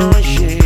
I'm you.